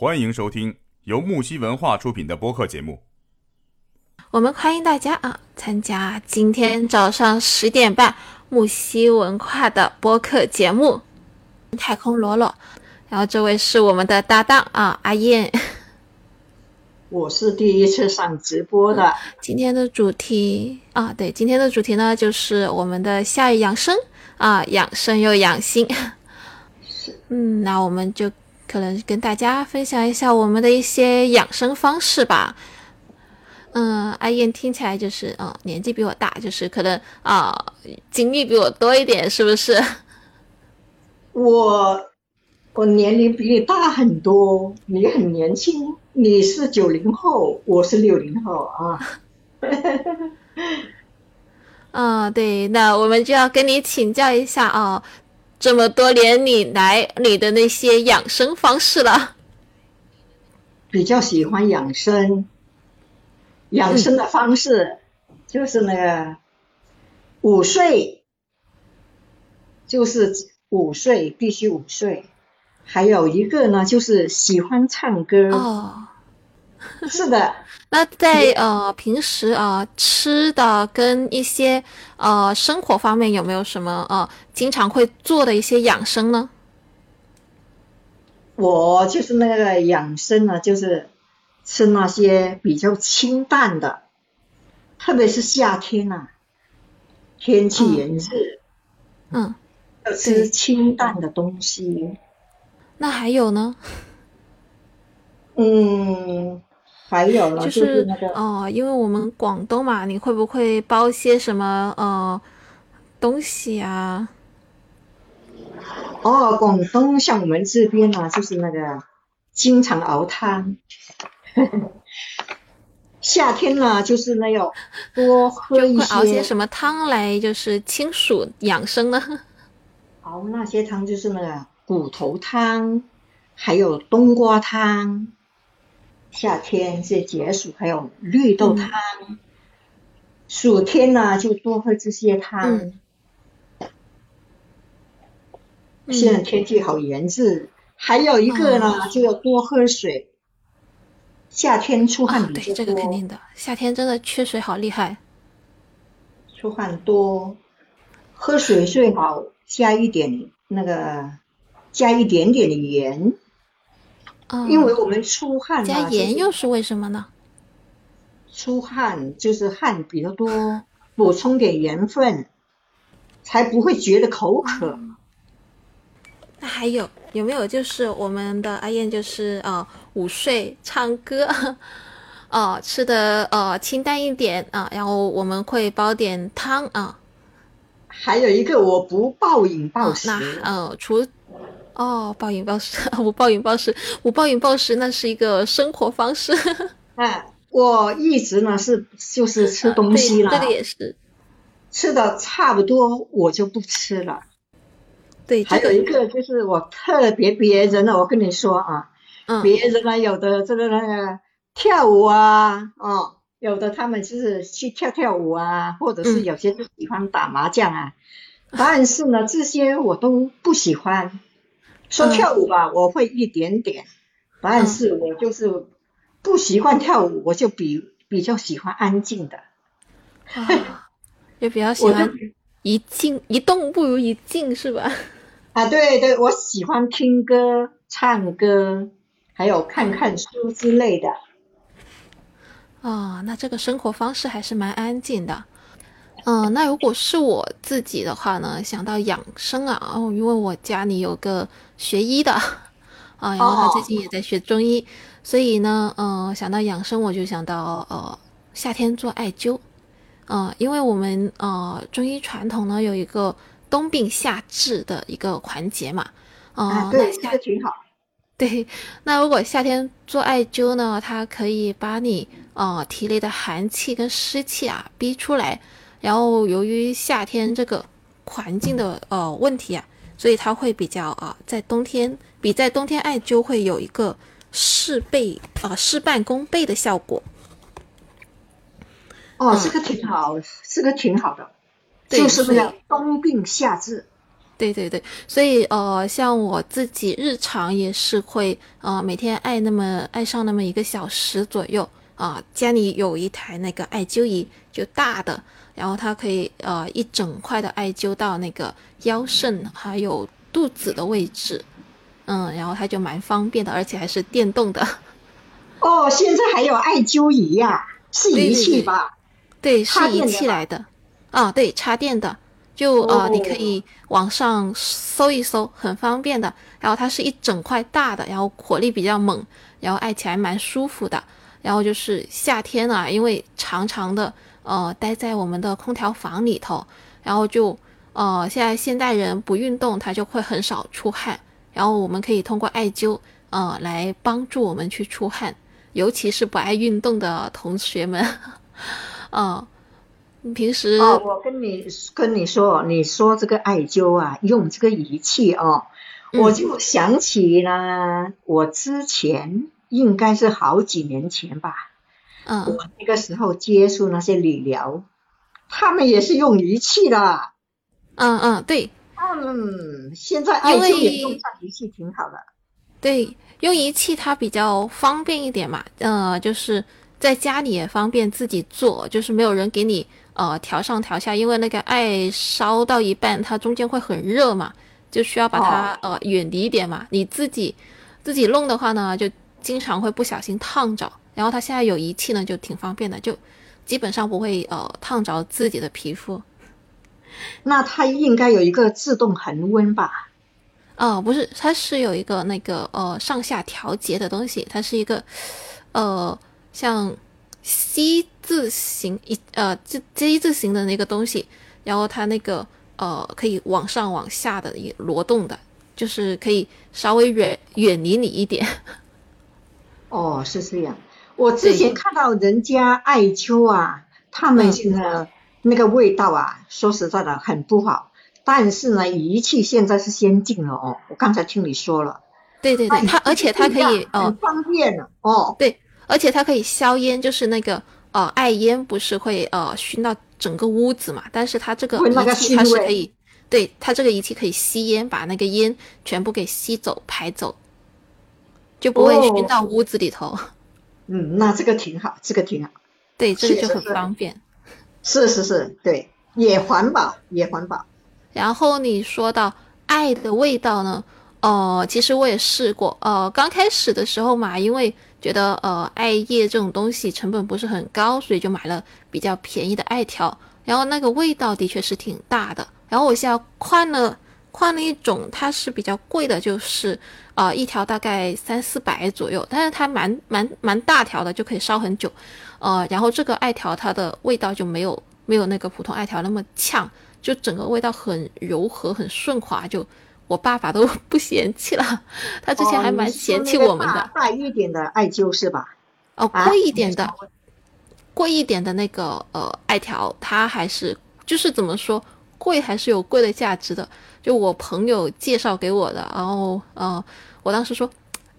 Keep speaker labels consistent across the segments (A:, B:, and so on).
A: 欢迎收听由木西文化出品的播客节目。
B: 我们欢迎大家啊，参加今天早上十点半木西文化的播客节目《太空罗罗》。然后这位是我们的搭档啊，阿燕。
C: 我是第一次上直播的。
B: 今天的主题啊，对，今天的主题呢就是我们的夏日养生啊，养生又养心。
C: 是，
B: 嗯，那我们就可能跟大家分享一下我们的一些养生方式吧。嗯，阿燕听起来就是嗯，年纪比我大，就是可能啊，经历比我多一点，是不是？
C: 我。我年龄比你大很多，你很年轻，你是九零后，我是六零后啊。
B: 嗯，对，那我们就要跟你请教一下啊，这么多年你来你的那些养生方式了。
C: 比较喜欢养生，养生的方式就是那个午睡，就是午睡必须午睡。还有一个呢，就是喜欢唱歌
B: 哦。
C: 是的，
B: 那在呃平时啊吃的跟一些呃生活方面有没有什么呃经常会做的一些养生呢？
C: 我就是那个养生呢，就是吃那些比较清淡的，特别是夏天呐，天气炎热，
B: 嗯，
C: 要吃清淡的东西。
B: 那还有呢？
C: 嗯，还有了，就是那个
B: 哦，因为我们广东嘛，你会不会煲些什么呃东西啊？
C: 哦，广东像我们这边呢，就是那个经常熬汤。夏天呢，就是那要多喝一些。
B: 熬些什么汤来，就是清暑养生呢？
C: 熬那些汤就是那个。骨头汤，还有冬瓜汤，夏天是解暑，还有绿豆汤。暑天呢，就多喝这些汤。现在天气好炎热，还有一个呢，就要多喝水。夏天出汗
B: 比较多。对，这个肯定的。夏天真的缺水好厉害。
C: 出汗多，喝水最好加一点那个。加一点点的盐，因为我们出汗
B: 加盐又是为什么呢？
C: 出汗就是汗比较多，补充点盐分，才不会觉得口渴。
B: 那还有有没有就是我们的阿燕就是呃午睡唱歌，哦 吃的呃清淡一点啊，然后我们会煲点汤啊。
C: 还有一个我不暴饮暴食，
B: 那呃除。哦，暴饮暴食，我暴饮暴食，我暴饮暴食，那是一个生活方式。
C: 哎，我一直呢是就是吃东西了，
B: 这个也是
C: 吃的差不多，我就不吃了。
B: 对，
C: 还有一个就是我特别别人呢，我跟你说啊，别人呢有的这个那个跳舞啊，哦，有的他们就是去跳跳舞啊，或者是有些就喜欢打麻将啊，但是呢这些我都不喜欢。说跳舞吧，我会一点点，但是我就是不习惯跳舞，我就比比较喜欢安静的，
B: 也比较喜欢一静一动不如一静，是吧？
C: 啊，对对，我喜欢听歌、唱歌，还有看看书之类的。
B: 啊，那这个生活方式还是蛮安静的。嗯，那如果是我自己的话呢，想到养生啊，哦，因为我家里有个学医的，啊，然后他最近也在学中医，所以呢，嗯，想到养生，我就想到呃，夏天做艾灸，嗯，因为我们呃中医传统呢有一个冬病夏治的一个环节嘛，
C: 啊，对，夏挺好，
B: 对，那如果夏天做艾灸呢，它可以把你呃体内的寒气跟湿气啊逼出来。然后由于夏天这个环境的呃问题啊，所以它会比较啊，在冬天比在冬天艾灸会有一个事倍啊事半功倍的效果。
C: 哦，这个挺好，这个挺好的，就是那个冬病夏治。
B: 对对对，所以呃，像我自己日常也是会呃每天艾那么艾上那么一个小时左右啊。家里有一台那个艾灸仪，就大的，然后它可以呃一整块的艾灸到那个腰肾还有肚子的位置，嗯，然后它就蛮方便的，而且还是电动的。
C: 哦，现在还有艾灸仪呀，是仪器吧？
B: 对，是仪器来的。啊，对，插电的。就呃，你可以网上搜一搜，很方便的。然后它是一整块大的，然后火力比较猛，然后艾起来蛮舒服的。然后就是夏天啊，因为长长的呃待在我们的空调房里头，然后就呃现在现代人不运动，他就会很少出汗。然后我们可以通过艾灸呃来帮助我们去出汗，尤其是不爱运动的同学们，嗯。平时
C: 哦，我跟你跟你说，你说这个艾灸啊，用这个仪器哦，我就想起了我之前应该是好几年前吧，
B: 嗯，
C: 我那个时候接触那些理疗，他们也是用仪器的，
B: 嗯嗯，对，
C: 嗯，现在艾灸也用上仪器挺好的，
B: 对，用仪器它比较方便一点嘛，呃，就是在家里也方便自己做，就是没有人给你。呃，调上调下，因为那个艾烧到一半，它中间会很热嘛，就需要把它呃远离一点嘛。你自己自己弄的话呢，就经常会不小心烫着。然后它现在有仪器呢，就挺方便的，就基本上不会呃烫着自己的皮肤。
C: 那它应该有一个自动恒温吧？
B: 哦，不是，它是有一个那个呃上下调节的东西，它是一个呃像。C 字形一呃，这 J 字形的那个东西，然后它那个呃可以往上往下的一挪动的，就是可以稍微远远离你一点。
C: 哦，是这样。我之前看到人家艾灸啊，他们现在那个味道啊，说实在的很不好。但是呢，仪器现在是先进了哦。我刚才听你说了。
B: 对对对，它而且它可以
C: 哦方便了哦。
B: 对。而且它可以消烟，就是那个呃艾烟不是会呃熏到整个屋子嘛？但是它这个仪器它是可以，对它这个仪器可以吸烟，把那个烟全部给吸走排走，就不会熏到屋子里头。
C: 嗯，那这个挺好，这个挺好。
B: 对，这个就很方便。
C: 是是是，对，也环保也环保。
B: 然后你说到艾的味道呢？哦，其实我也试过，呃，刚开始的时候嘛，因为。觉得呃艾叶这种东西成本不是很高，所以就买了比较便宜的艾条，然后那个味道的确是挺大的。然后我现在换了换了一种，它是比较贵的，就是呃一条大概三四百左右，但是它蛮蛮蛮大条的，就可以烧很久。呃，然后这个艾条它的味道就没有没有那个普通艾条那么呛，就整个味道很柔和很顺滑就。我爸爸都不嫌弃了，他之前还蛮嫌弃我们的。
C: 大一点的艾灸是吧？
B: 哦，贵一点的，贵一点的那个呃艾条，它还是就是怎么说，贵还是有贵的价值的。就我朋友介绍给我的，然后呃，我当时说，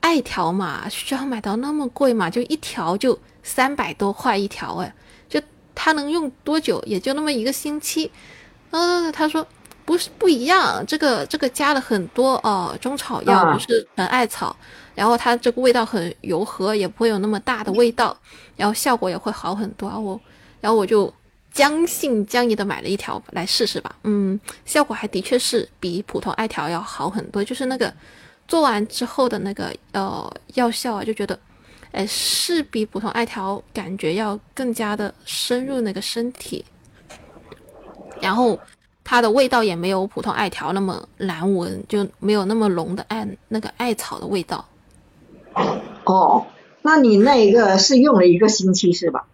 B: 艾条嘛，需要买到那么贵嘛？就一条就三百多块一条，哎，就它能用多久？也就那么一个星期。嗯，他说。不是不一样，这个这个加了很多呃中草药，不是纯艾草，然后它这个味道很柔和，也不会有那么大的味道，然后效果也会好很多。我然后我就将信将疑的买了一条来试试吧，嗯，效果还的确是比普通艾条要好很多，就是那个做完之后的那个呃药效啊，就觉得哎是比普通艾条感觉要更加的深入那个身体，然后。它的味道也没有普通艾条那么难闻，就没有那么浓的艾那个艾草的味道。
C: 哦，那你那一个是用了一个星期是吧？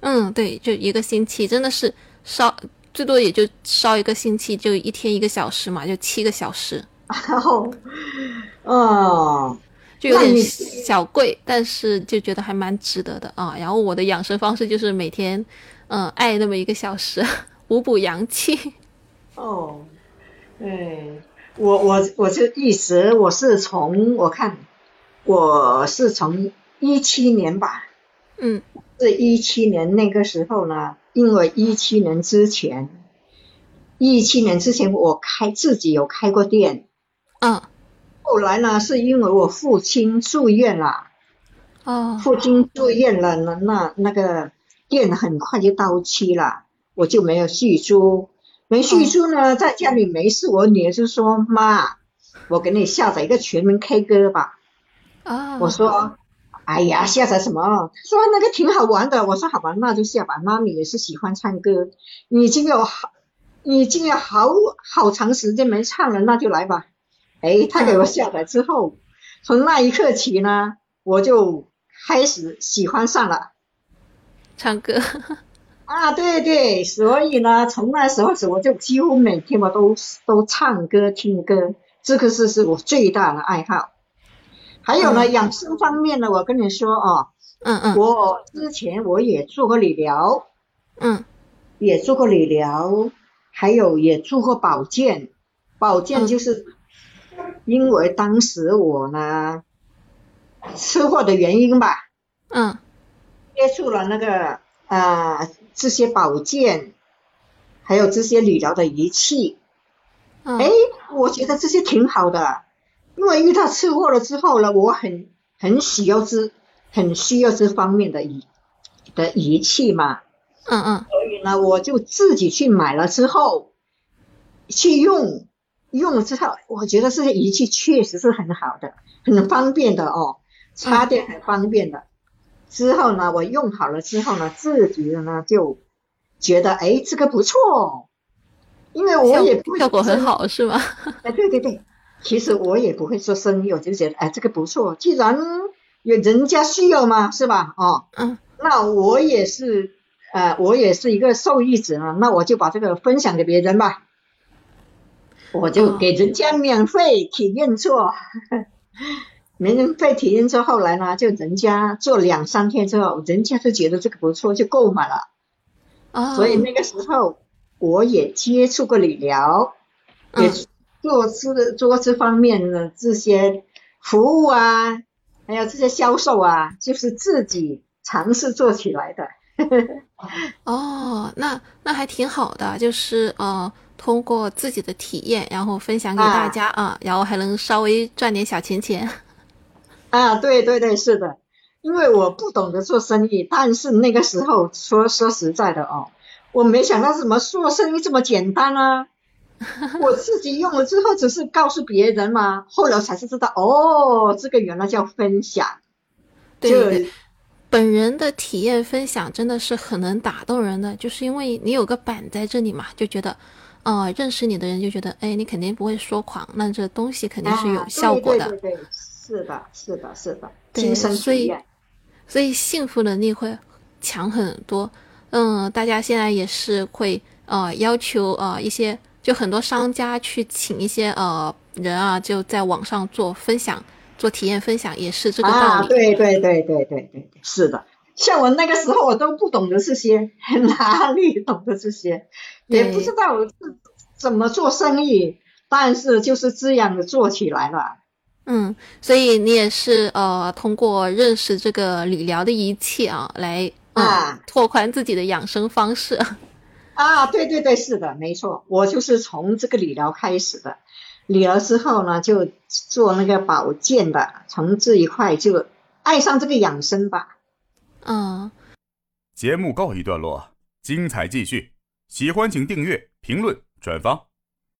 B: 嗯，对，就一个星期，真的是烧最多也就烧一个星期，就一天一个小时嘛，就七个小时。
C: 然后，哦，
B: 就有点小贵，但是就觉得还蛮值得的啊。然后我的养生方式就是每天，嗯，爱那么一个小时，补补阳气。
C: 哦，对，我我我就一直我是从我看，我是从一七年吧，
B: 嗯，
C: 是一七年那个时候呢，因为一七年之前，一七年之前我开自己有开过店，
B: 嗯，
C: 后来呢是因为我父亲住院了，
B: 哦，
C: 父亲住院了，那那那个店很快就到期了，我就没有续租，没续租呢，在家里没事，我女儿就说妈，我给你下载一个全民 K 歌吧，
B: 啊，
C: 我说。哎呀，下载什么？说那个挺好玩的。我说好吧，那就下吧。妈咪也是喜欢唱歌，已经有好，已经有好好长时间没唱了，那就来吧。哎，他给我下载之后，从那一刻起呢，我就开始喜欢上了
B: 唱歌。
C: 啊，对对，所以呢，从那时候起，我就几乎每天我都都唱歌听歌，这个是是我最大的爱好。还有呢，养生方面呢，我跟你说哦，
B: 嗯嗯，
C: 我之前我也做过理疗，
B: 嗯，
C: 也做过理疗，还有也做过保健，保健就是因为当时我呢车祸的原因吧，
B: 嗯，
C: 接触了那个啊这些保健，还有这些理疗的仪器，哎，我觉得这些挺好的。因为遇到车祸了之后呢，我很很需要这很需要这方面的仪的仪器嘛，
B: 嗯嗯，
C: 所以呢，我就自己去买了之后去用，用了之后，我觉得这些仪器确实是很好的，很方便的哦，插电很方便的。之后呢，我用好了之后呢，自己呢就觉得哎，这个不错，因为我也不
B: 效果很好是吗？
C: 哎，对对对。其实我也不会做生意，我就觉得哎，这个不错，既然有人家需要嘛，是吧？哦，
B: 嗯，
C: 那我也是，呃，我也是一个受益者啊，那我就把这个分享给别人吧，我就给人家免费体验做，免费体验做，后来呢，就人家做两三天之后，人家就觉得这个不错，就购买了，
B: 哦，
C: 所以那个时候我也接触过理疗，也。做这做这方面的这些服务啊，还有这些销售啊，就是自己尝试做起来的。
B: 哦，那那还挺好的，就是呃，通过自己的体验，然后分享给大家啊，然后还能稍微赚点小钱钱。
C: 啊，对对对，是的，因为我不懂得做生意，但是那个时候说说实在的哦，我没想到怎么做生意这么简单啊。我自己用了之后，只是告诉别人嘛，后来才是知道，哦，这个原来叫分享。
B: 对，本人的体验分享真的是很能打动人的，就是因为你有个板在这里嘛，就觉得，呃，认识你的人就觉得，哎，你肯定不会说谎，那这东西肯定是有效果的。
C: 对对对，是的，是的，是的，亲身体验，
B: 所以幸福能力会强很多。嗯，大家现在也是会呃要求呃一些。就很多商家去请一些呃人啊，就在网上做分享、做体验分享，也是这个道理。
C: 啊，对对对对对对，是的。像我那个时候，我都不懂得这些，哪里懂得这些，也不知道怎么做生意，但是就是这样的做起来了。
B: 嗯，所以你也是呃，通过认识这个理疗的仪器啊，来啊拓宽自己的养生方式。
C: 啊，对对对，是的，没错，我就是从这个理疗开始的，理疗之后呢，就做那个保健的，从这一块就爱上这个养生吧。
B: 嗯，
A: 节目告一段落，精彩继续，喜欢请订阅、评论、转发。